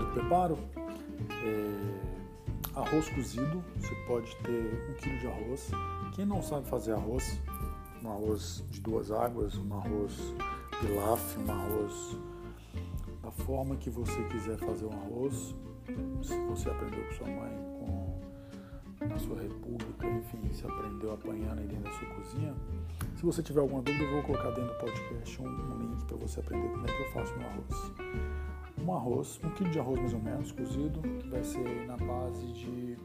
de preparo, é, arroz cozido, você pode ter um quilo de arroz. Quem não sabe fazer arroz, um arroz de duas águas, um arroz pilaf, um arroz da forma que você quiser fazer um arroz, se você aprendeu com sua mãe, com na sua república, enfim, se aprendeu apanhando aí dentro da sua cozinha. Se você tiver alguma dúvida, eu vou colocar dentro do podcast um, um link para você aprender como é que eu faço meu arroz. Um arroz, um quilo de arroz mais ou menos, cozido, que vai ser na base de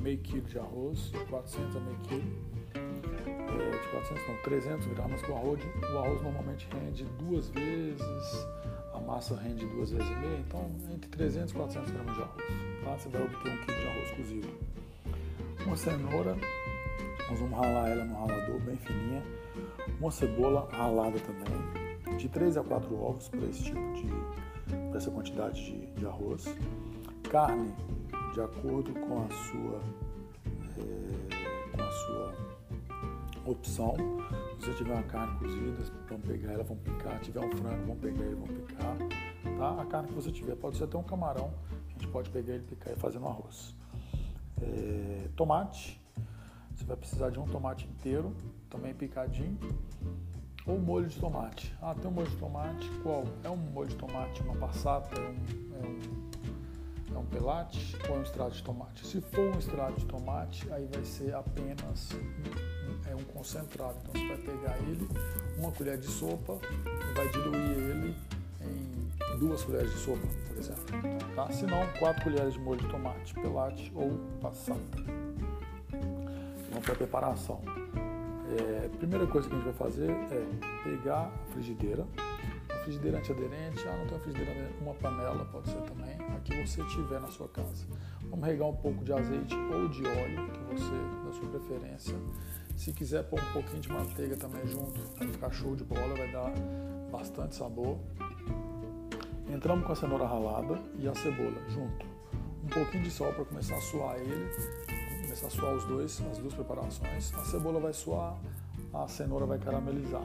meio quilo de arroz, 400 a meio quilo. É, de 400 não, 300 gramas, que o arroz, o arroz normalmente rende duas vezes, a massa rende duas vezes e meia, então entre 300 e 400 gramas de arroz. Tá? Você vai obter um quilo de arroz cozido. Uma cenoura, nós vamos ralar ela no ralador bem fininha. Uma cebola ralada também, de 3 a 4 ovos para esse tipo de, para essa quantidade de, de, arroz. Carne, de acordo com a sua, é, com a sua opção. Se você tiver uma carne cozida, vamos pegar ela, vamos picar. Se tiver um frango, vamos pegar ele, vamos picar. Tá? A carne que você tiver, pode ser até um camarão, a gente pode pegar ele, picar e fazer no arroz. É, tomate, você vai precisar de um tomate inteiro, também picadinho, ou molho de tomate. Ah, tem um molho de tomate, qual? É um molho de tomate, uma passata, é um, é um, é um pelate ou é um extrato de tomate? Se for um extrato de tomate, aí vai ser apenas é um concentrado. Então você vai pegar ele, uma colher de sopa, vai diluir ele em duas colheres de sopa, por exemplo. Tá? Se não, quatro colheres de molho de tomate, pelate ou passata. Vamos para a preparação. É, primeira coisa que a gente vai fazer é pegar a frigideira, uma frigideira antiaderente, ah, não tem uma frigideira, uma panela pode ser também, a que você tiver na sua casa. Vamos regar um pouco de azeite ou de óleo, que você, da sua preferência. Se quiser pôr um pouquinho de manteiga também junto, vai ficar show de bola, vai dar bastante sabor. Entramos com a cenoura ralada e a cebola junto. Um pouquinho de sal para começar a suar ele, começar a suar os dois, as duas preparações. A cebola vai suar, a cenoura vai caramelizar.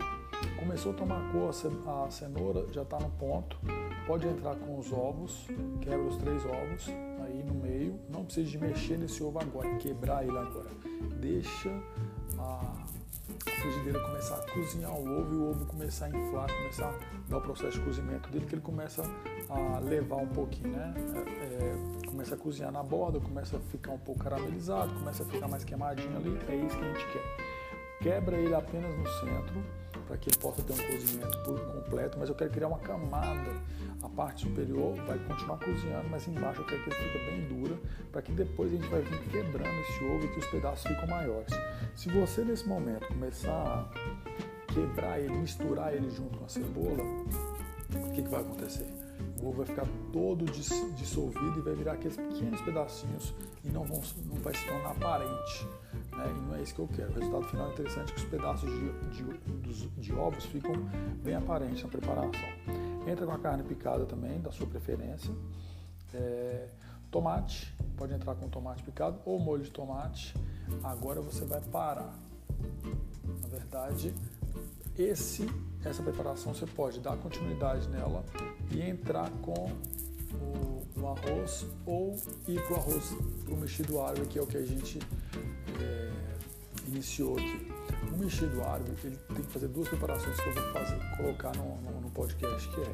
Começou a tomar cor, a cenoura já está no ponto. Pode entrar com os ovos, quebra os três ovos aí no meio. Não precisa de mexer nesse ovo agora, quebrar ele agora. Deixa frigideira começar a cozinhar o ovo e o ovo começar a inflar, começar a dar o processo de cozimento dele, que ele começa a levar um pouquinho, né? É, é, começa a cozinhar na borda, começa a ficar um pouco caramelizado, começa a ficar mais queimadinho ali, é isso que a gente quer. Quebra ele apenas no centro, para que ele possa ter um cozimento completo, mas eu quero criar uma camada. A parte superior vai continuar cozinhando, mas embaixo eu quero que ele fique bem dura, para que depois a gente vai vir quebrando esse ovo e que os pedaços ficam maiores. Se você nesse momento começar a quebrar ele, misturar ele junto com a cebola, o que, que vai acontecer? O ovo vai ficar todo dissolvido e vai virar aqueles pequenos pedacinhos e não, vão, não vai se tornar aparente. Né? E não é isso que eu quero. O resultado final é interessante que os pedaços de, de, de ovos ficam bem aparentes na preparação. Entra com a carne picada também, da sua preferência. É, tomate, pode entrar com tomate picado ou molho de tomate. Agora você vai parar. Na verdade, esse, essa preparação você pode dar continuidade nela e entrar com o, o arroz ou ir para o arroz, para o mexido árabe, que é o que a gente é, iniciou aqui. O mexido árabe ele tem que fazer duas preparações que eu vou fazer, colocar no, no, no podcast, que é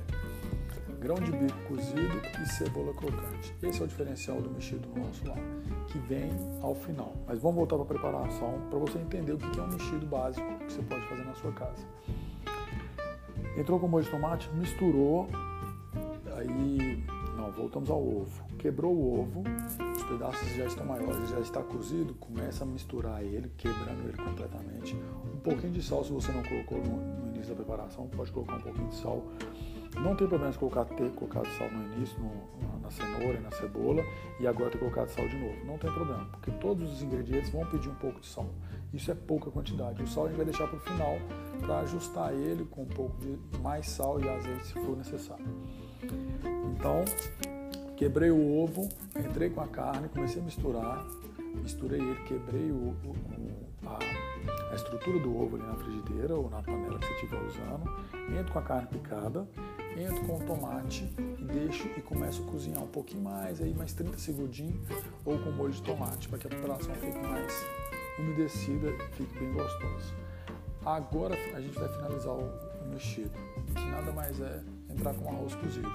grão de bico cozido e cebola crocante. Esse é o diferencial do mexido nosso lá, que vem ao final. Mas vamos voltar para a preparação para você entender o que é um mexido básico que você pode fazer na sua casa. Entrou com molho de tomate, misturou, aí não, voltamos ao ovo. Quebrou o ovo, pedaços já estão maiores, já está cozido, começa a misturar ele, quebrando ele completamente. Um pouquinho de sal, se você não colocou no, no início da preparação, pode colocar um pouquinho de sal não tem problema se colocar ter colocado sal no início, no, na cenoura na cebola, e agora ter colocado sal de novo. Não tem problema, porque todos os ingredientes vão pedir um pouco de sal. Isso é pouca quantidade. O sal a gente vai deixar para o final para ajustar ele com um pouco de mais sal e azeite se for necessário. Então, quebrei o ovo, entrei com a carne, comecei a misturar, misturei ele, quebrei o, o, a, a estrutura do ovo ali na frigideira ou na panela que você estiver usando, entro com a carne picada, entro com o tomate e deixo e começo a cozinhar um pouquinho mais, aí mais 30 segundinhos, ou com molho de tomate, para que a preparação fique mais umedecida e fique bem gostosa. Agora a gente vai finalizar o mexido, que nada mais é entrar com arroz cozido.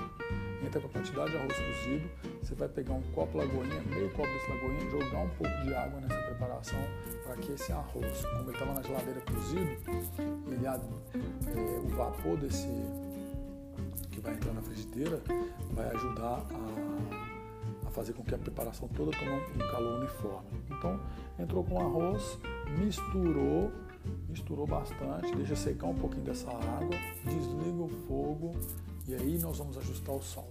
Entra com a quantidade de arroz cozido, você vai pegar um copo lagoinha, meio copo desse lagoinha, jogar um pouco de água nessa preparação para que esse arroz, como ele estava na geladeira cozido, ele, é, o vapor desse que vai entrar na frigideira vai ajudar a, a fazer com que a preparação toda tome um calor uniforme. Então entrou com o arroz, misturou misturou bastante, deixa secar um pouquinho dessa água, desliga o fogo e aí nós vamos ajustar o sal.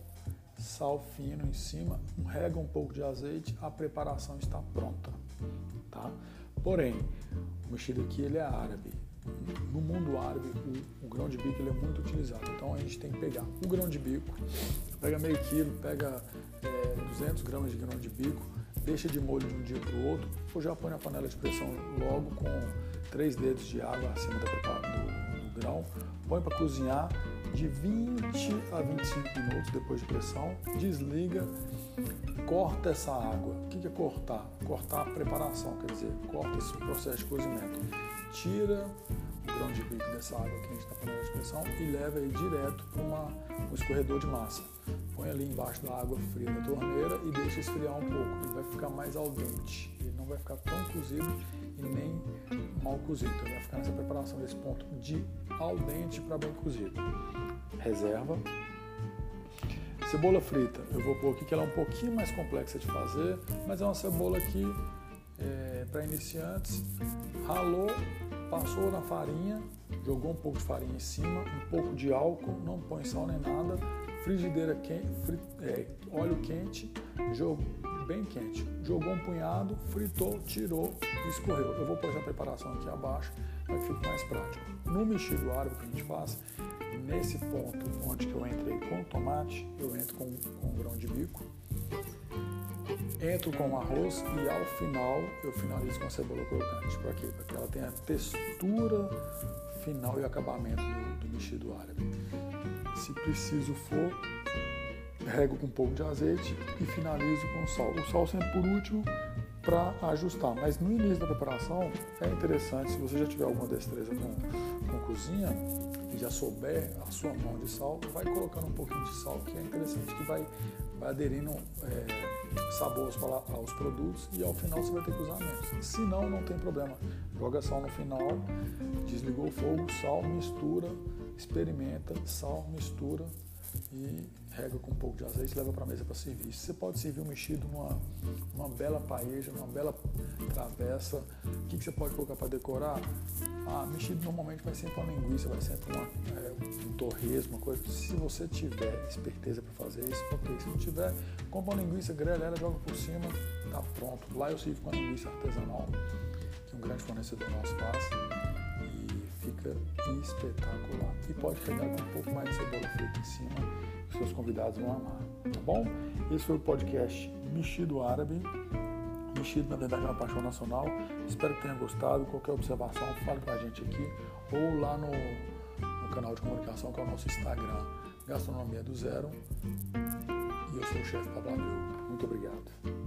Sal fino em cima, rega um pouco de azeite, a preparação está pronta, tá? Porém, o mexido aqui ele é árabe. No mundo árabe, o, o, grão de bico ele é muito utilizado. Então a gente tem que pegar o grão de bico, pega meio quilo, pega é, 200 gramas de grão de bico, deixa de molho de um dia para o outro, ou já põe na panela de pressão logo com três dedos de água acima do, do grão, põe para cozinhar de 20 a 25 minutos depois de pressão, desliga, corta essa água. O que é cortar? Cortar a preparação, quer dizer, corta esse processo de cozimento. Tira o grão de bico dessa água quente da panela de pressão e leva ele direto para um escorredor de massa. Põe ali embaixo da água fria da torneira e deixa esfriar um pouco. Ele vai ficar mais al dente. Ele não vai ficar tão cozido nem mal cozido. Então vai ficar nessa preparação desse ponto de al dente para bem cozido. Reserva. Cebola frita, eu vou pôr aqui que ela é um pouquinho mais complexa de fazer, mas é uma cebola que é, para iniciantes. Ralou, passou na farinha, jogou um pouco de farinha em cima, um pouco de álcool, não põe sal nem nada, frigideira quente, é, óleo quente, jogou bem quente. Jogou um punhado, fritou, tirou e escorreu. Eu vou pôr essa preparação aqui abaixo para que fique mais prático. No mexido árabe que a gente faz, nesse ponto onde eu entrei com tomate, eu entro com, com grão de bico, entro com arroz e ao final eu finalizo com cebola crocante. Para quê? Para que ela tenha a textura final e acabamento do, do mexido árabe. Se preciso for, rego com um pouco de azeite e finalizo com sal. O sal sempre por último para ajustar. Mas no início da preparação é interessante, se você já tiver alguma destreza com, com cozinha e já souber a sua mão de sal, vai colocando um pouquinho de sal, que é interessante, que vai, vai aderindo é, sabor aos, aos, produtos e ao final você vai ter que usar menos. Se não, não tem problema. Joga sal no final, desligou o fogo, sal, mistura, experimenta, sal, mistura e rega com um pouco de azeite e leva para a mesa para servir. Você pode servir um mexido numa, numa bela paeja, numa bela travessa. O que, que você pode colocar para decorar? Ah, mexido normalmente vai sempre uma linguiça, vai sempre uma, é, um torresmo, uma coisa. Se você tiver esperteza para fazer isso, ok. Se não tiver, compra uma linguiça, grelha ela, joga por cima, tá pronto. Lá eu sirvo com a linguiça artesanal, que um grande fornecedor nosso faz fica espetacular. E pode regar com um pouco mais de cebola frita em cima seus convidados vão amar, tá bom? Esse foi o podcast Mexido Árabe. Mexido, na verdade, é uma paixão nacional. Espero que tenha gostado. Qualquer observação, fale com a gente aqui ou lá no, no canal de comunicação que é o nosso Instagram, Gastronomia do Zero. E eu sou o chefe Pablo Muito obrigado.